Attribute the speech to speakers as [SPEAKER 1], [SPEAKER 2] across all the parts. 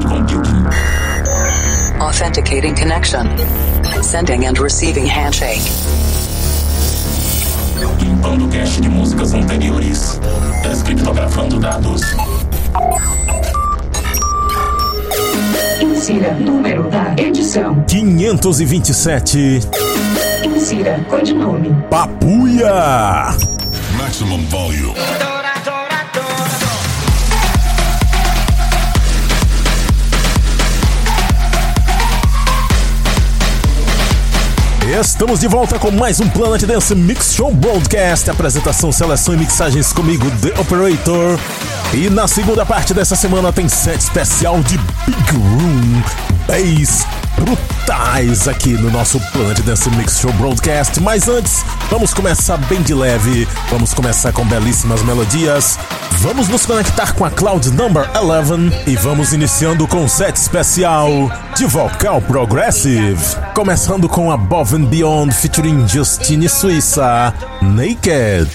[SPEAKER 1] cloud computing.
[SPEAKER 2] Authenticating connection. Sending and receiving handshake.
[SPEAKER 1] Limpando cache de músicas anteriores. Descriptografando dados.
[SPEAKER 3] Insira número da edição.
[SPEAKER 4] 527
[SPEAKER 3] Insira codinome.
[SPEAKER 4] Papuia.
[SPEAKER 5] Maximum volume.
[SPEAKER 4] Estamos de volta com mais um Planet Dance Mix Show Broadcast. Apresentação, seleção e mixagens comigo, The Operator. E na segunda parte dessa semana tem set especial de Big Room Bass brutais aqui no nosso Planet Dance Mix Show Broadcast. Mas antes, vamos começar bem de leve. Vamos começar com belíssimas melodias. Vamos nos conectar com a Cloud Number 11 e vamos iniciando com um set especial de vocal progressive. Começando com Above and Beyond featuring Justine Suíça, Naked.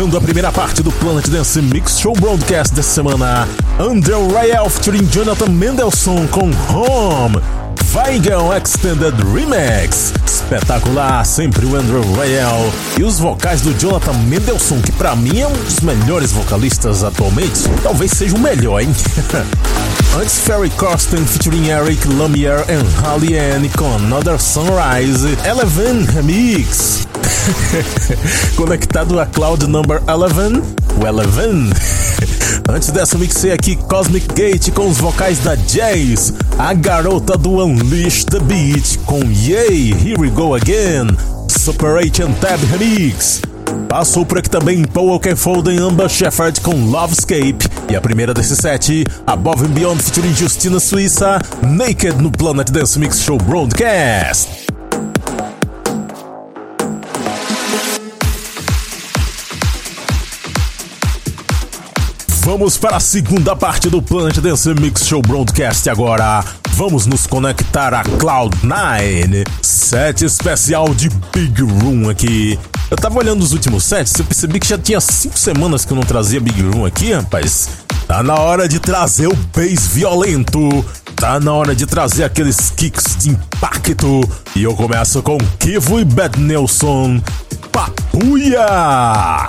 [SPEAKER 4] Fechando a primeira parte do Planet Dance Mix Show Broadcast dessa semana, Under Royale featuring Jonathan Mendelssohn com Home. Weigel Extended Remix. Espetacular, sempre o Andrew Royale. E os vocais do Jonathan Mendelssohn, que pra mim é um dos melhores vocalistas atualmente. Talvez seja o melhor, hein? Antes, Ferry Corsten featuring Eric Lumiere and Holly Ann com Another Sunrise. Eleven Remix. Conectado a Cloud Number 11, o Eleven. Antes dessa, mixei aqui Cosmic Gate com os vocais da Jace, a garota do Unleash the Beat com Yay, Here We Go Again, Super 8 and Tab Remix. Passou por aqui também Paul Oakenfold e Amber Shepherd com Lovescape. E a primeira desse set, Above and Beyond featuring Justina Suíça, Naked no Planet Dance Mix Show Broadcast. Vamos para a segunda parte do Planet Dance Mix Show Broadcast agora. Vamos nos conectar a Cloud9, set especial de Big Room aqui. Eu tava olhando os últimos sets, eu percebi que já tinha 5 semanas que eu não trazia Big Room aqui, rapaz. Tá na hora de trazer o bass violento. Tá na hora de trazer aqueles kicks de impacto. E eu começo com Kivo e Bad Nelson. Papuia!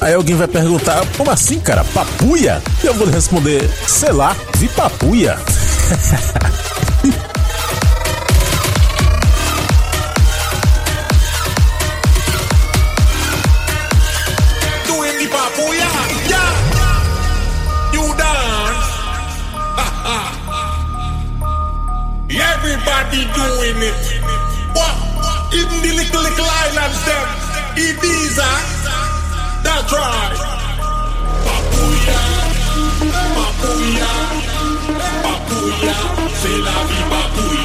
[SPEAKER 4] Aí alguém vai perguntar, como assim, cara? Papuia? Eu vou responder, sei lá, vi papuia.
[SPEAKER 5] Everybody doing it. What? Even the little little islands them. Ibiza. That's right! Papouya, papouya, papouya, c'est la vie papouya.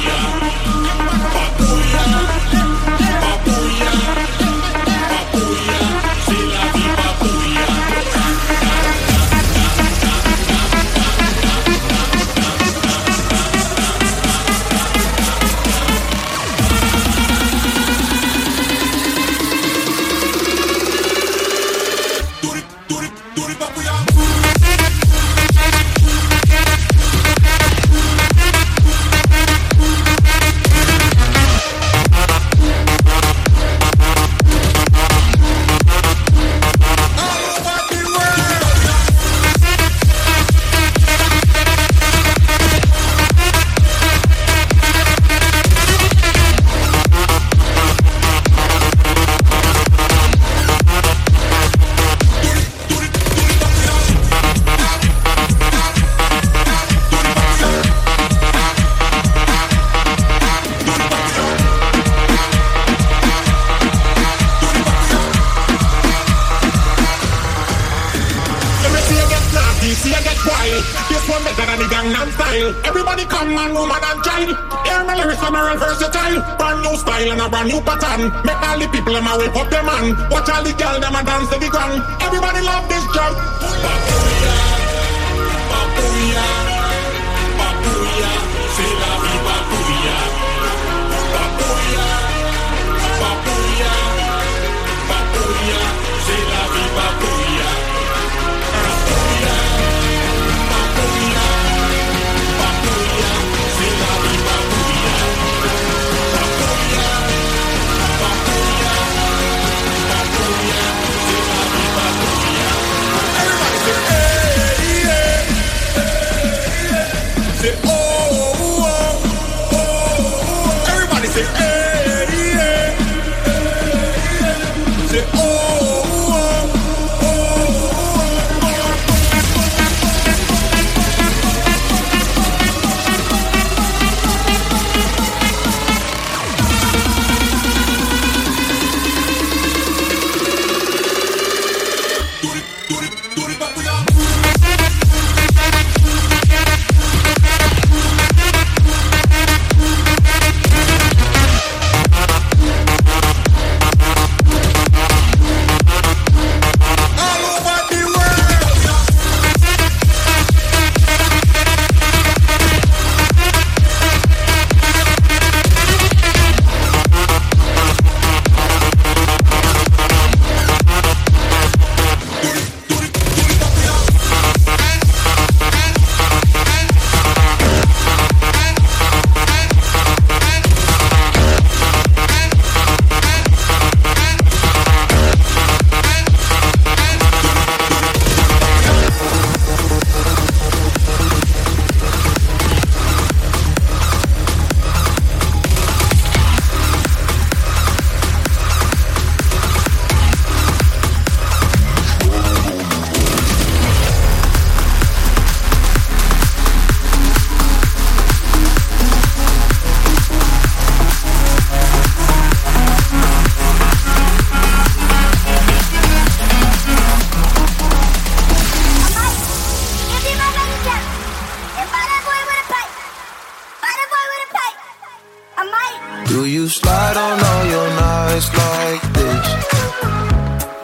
[SPEAKER 6] Do you slide on all your nights like this?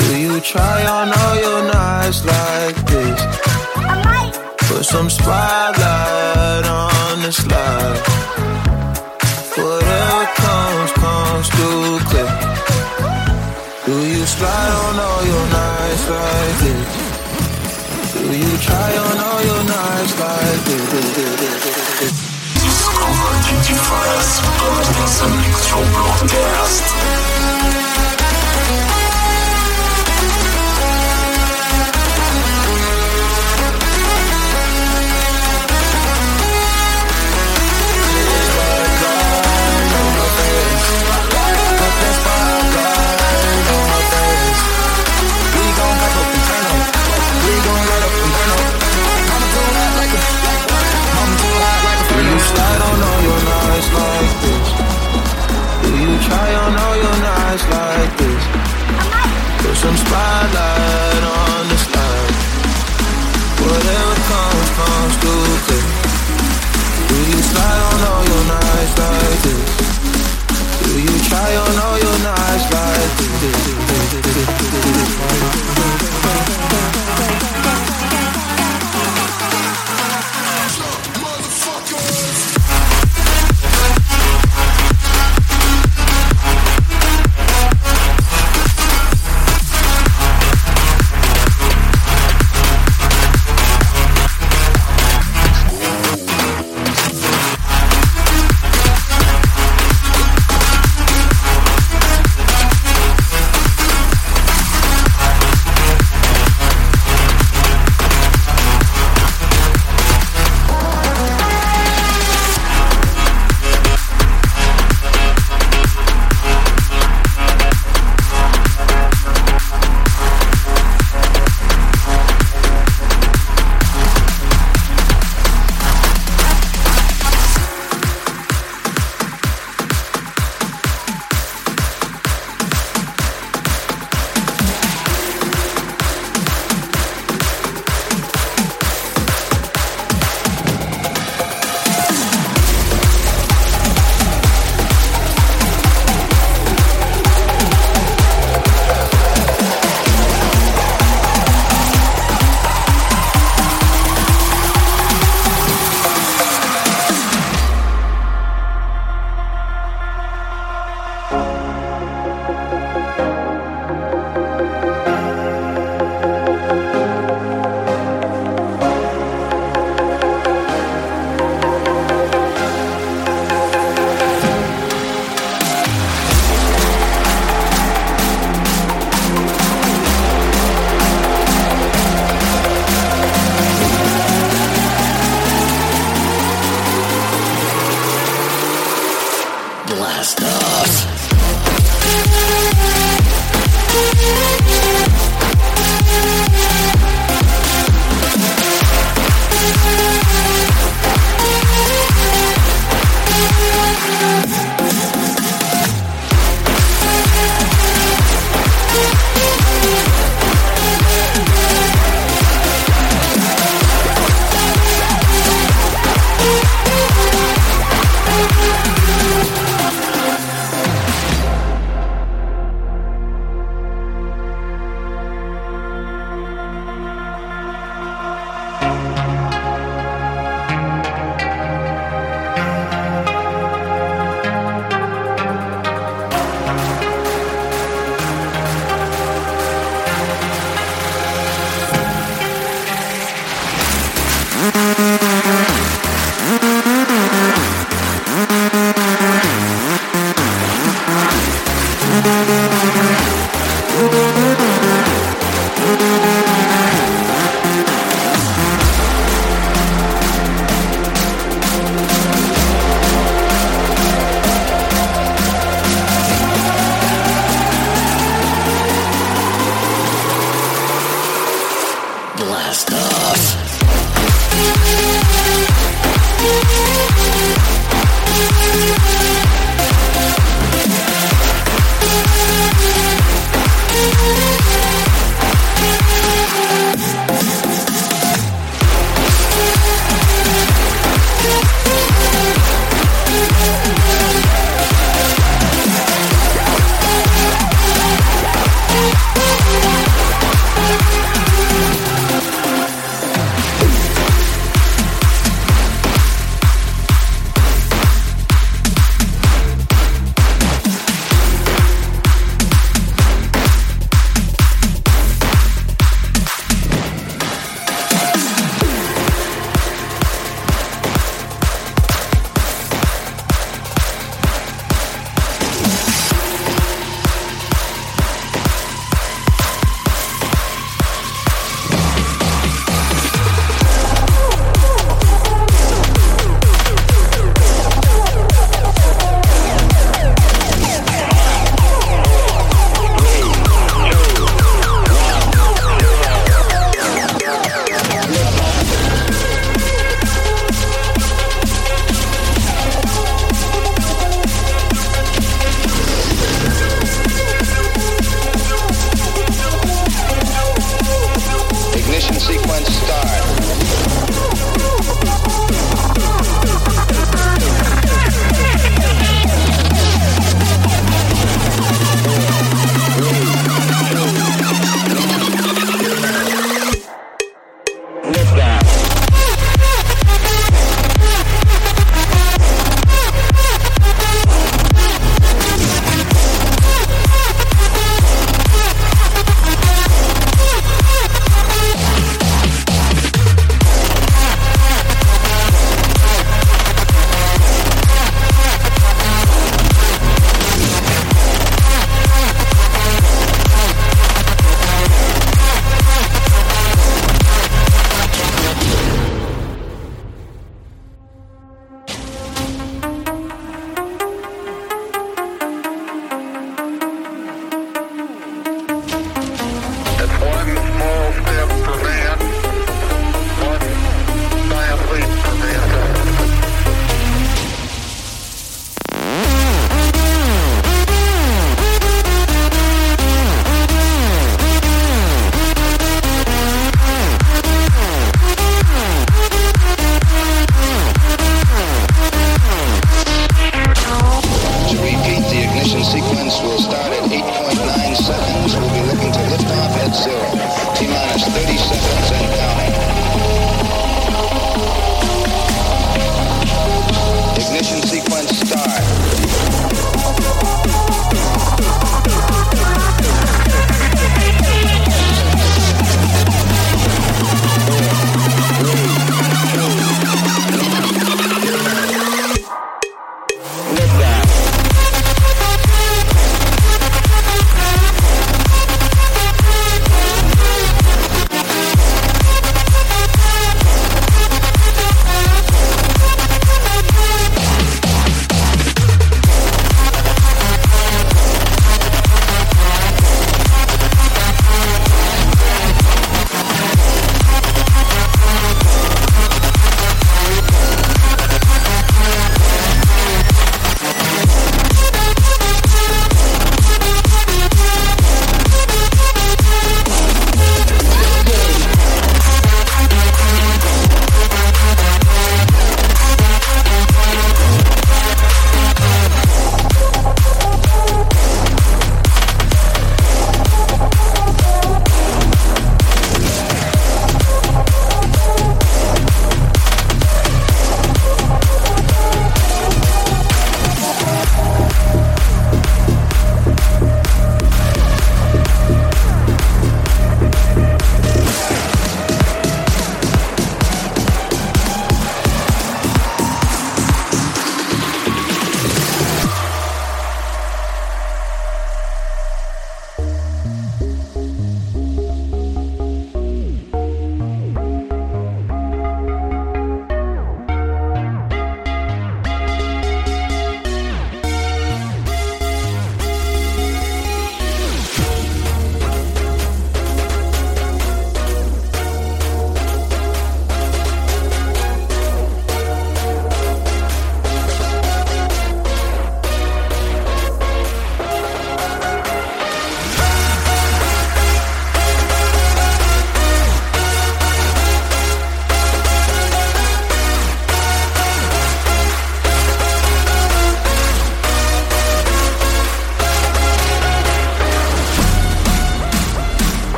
[SPEAKER 6] Do you try on all your nights like this? Put some spotlight on the slide. Whatever comes, comes through clear. Do you slide on all your nights like this? Do you try on all your nights like this?
[SPEAKER 1] Discover Duty First, Planet Dance Mix Show Broadcast.
[SPEAKER 6] Do you try on all your nights like this? Put some spotlight on the slide. Whatever comes, comes through clear. Do you slide on all your nights like this? Do you try on all your nights like
[SPEAKER 5] Babuya,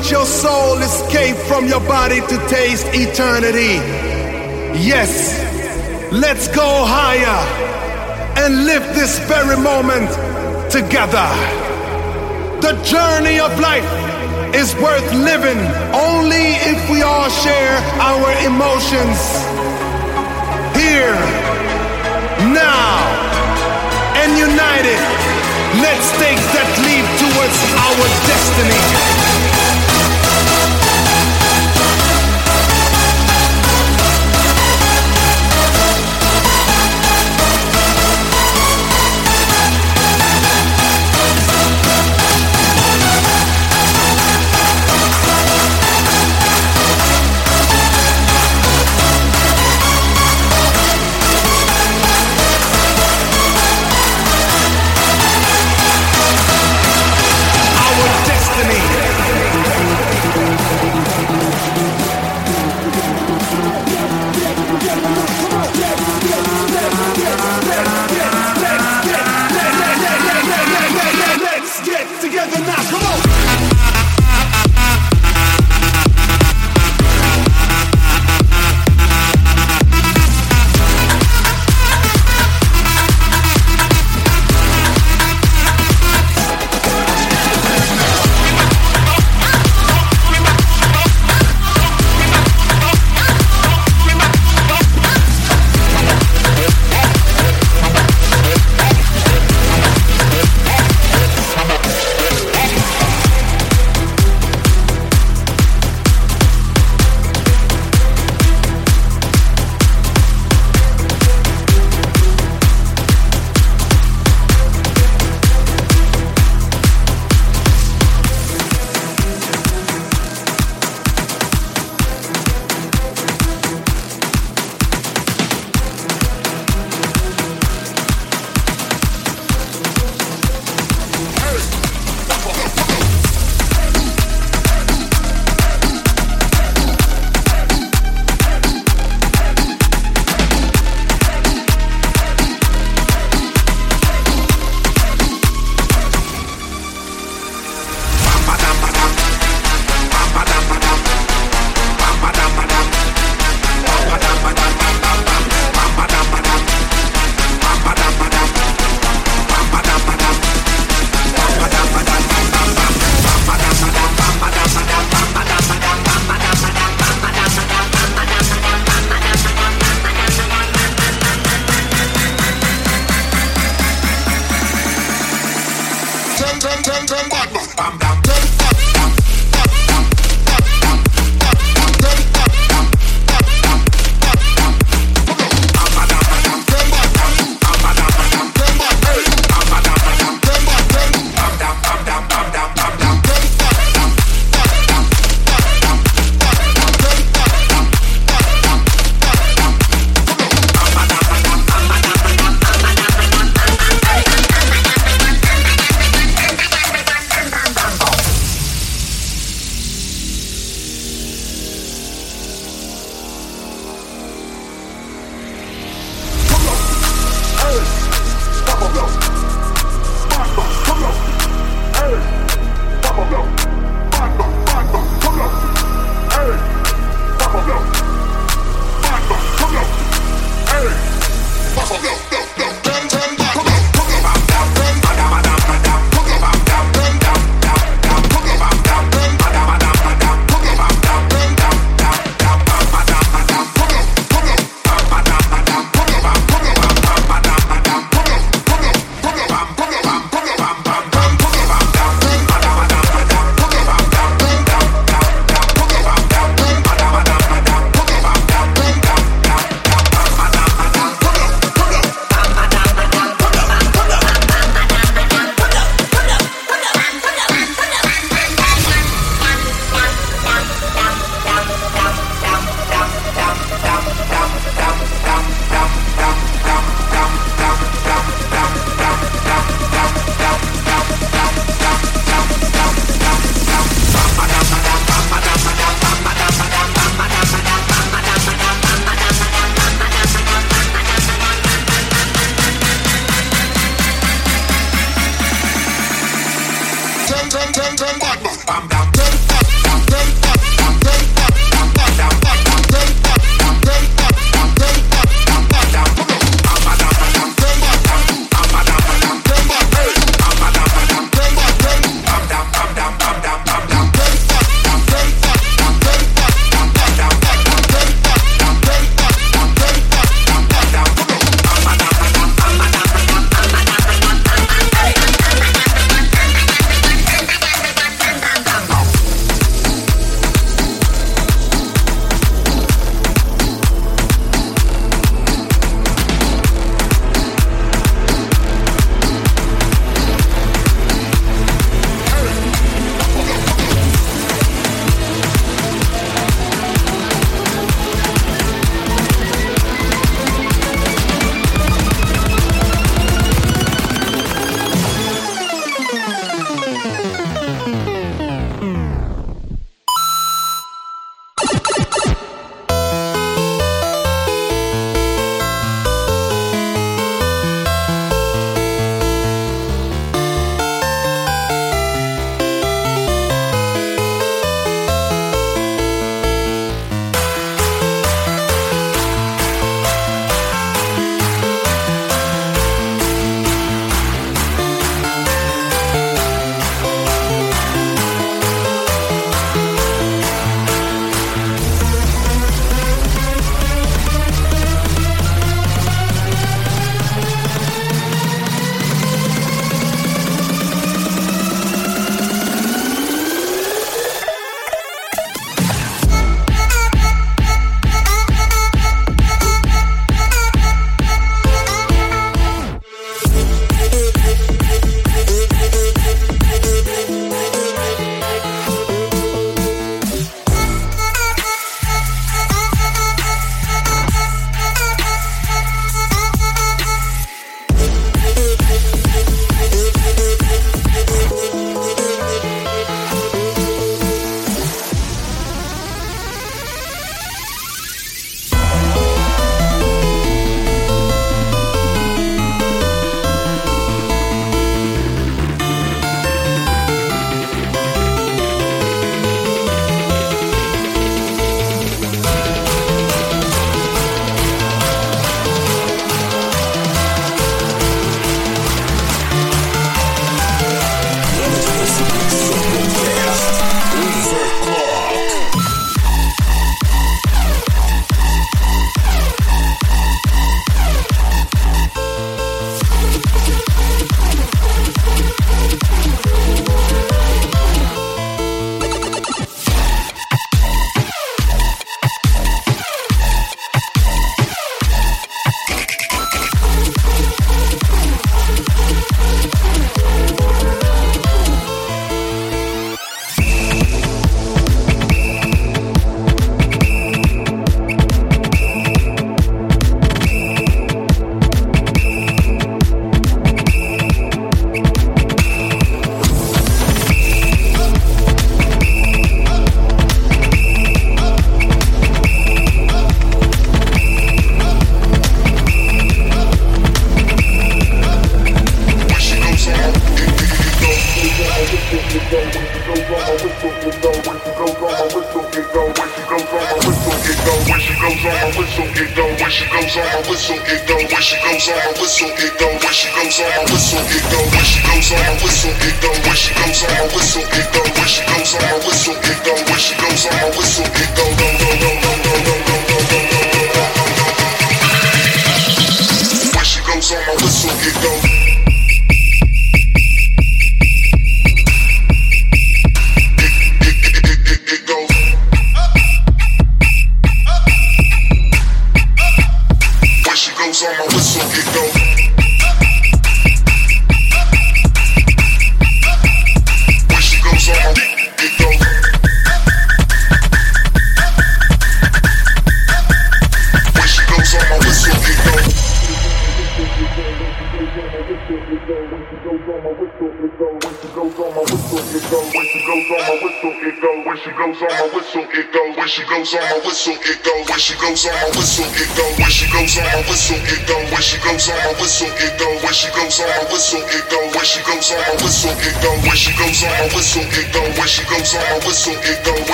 [SPEAKER 7] let your soul escape from your body to taste eternity. Yes, let's go higher and live this very moment together. The journey of life is worth living only if we all share our emotions. Here, now, and united, let's take that leap towards our destiny.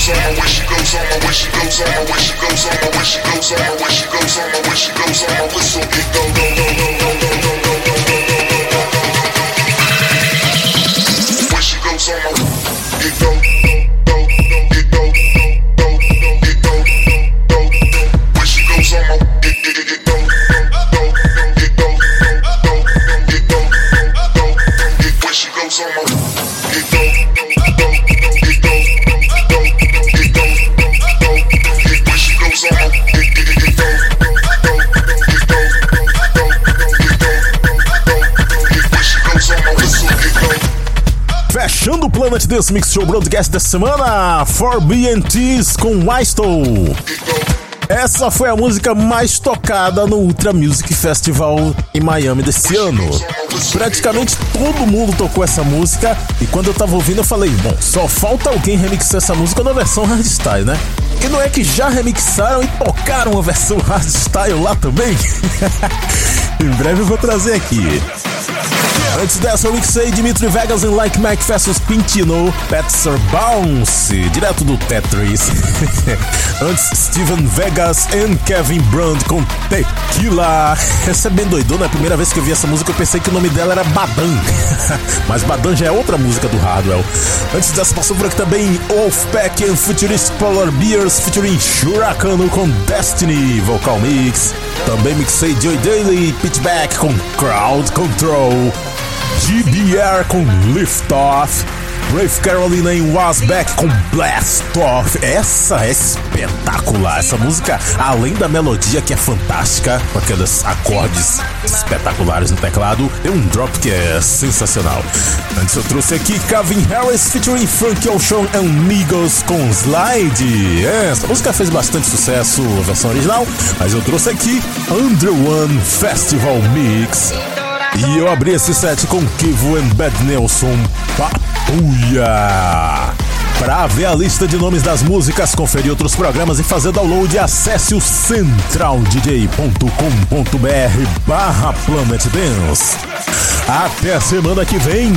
[SPEAKER 8] goes on, where she goes on, where she goes on, where she goes on, where she goes on, go.
[SPEAKER 4] O Planet Dance Mix Show Broadcast dessa semana, For BNTs com Wystal. Essa foi a música mais tocada no Ultra Music Festival em Miami desse ano. Praticamente todo mundo tocou essa música e quando eu tava ouvindo eu falei, bom, só falta alguém remixar essa música na versão hardstyle, né? E não é que já remixaram e tocaram a versão hardstyle lá também? em breve eu vou trazer aqui. Antes dessa, eu mixei Dimitri Vegas em Like Mike vs Pintino, Petser Bounce, direto do Tetris. Antes, Steven Vegas e Kevin Brand com Tequila. Essa é bem doidona, a primeira vez que eu vi essa música eu pensei que o nome dela era Badan. Mas Badan já é outra música do Hardwell. Antes dessa, passou por aqui também Wolfpack and Futurist Polar Beers featuring Shuracano com Destiny Vocal Mix. Também mixei Joy Daily Pitchback com Crowd Control. GBR com Lift Off. Brave Carolina em Wasback com Blast Off. Essa é espetacular. Essa música, além da melodia que é fantástica, com aqueles acordes espetaculares no teclado, tem um drop que é sensacional. Antes eu trouxe aqui Calvin Harris featuring Frank Ocean and Migos com Slide. É, essa música fez bastante sucesso, a versão original, mas eu trouxe aqui Under One Festival Mix. E eu abri esse set com Kivo and Bad Nelson Papuya. Para ver a lista de nomes das músicas, conferir outros programas e fazer download, acesse o centraldj.com.br barra Planet Dance. Até a semana que vem!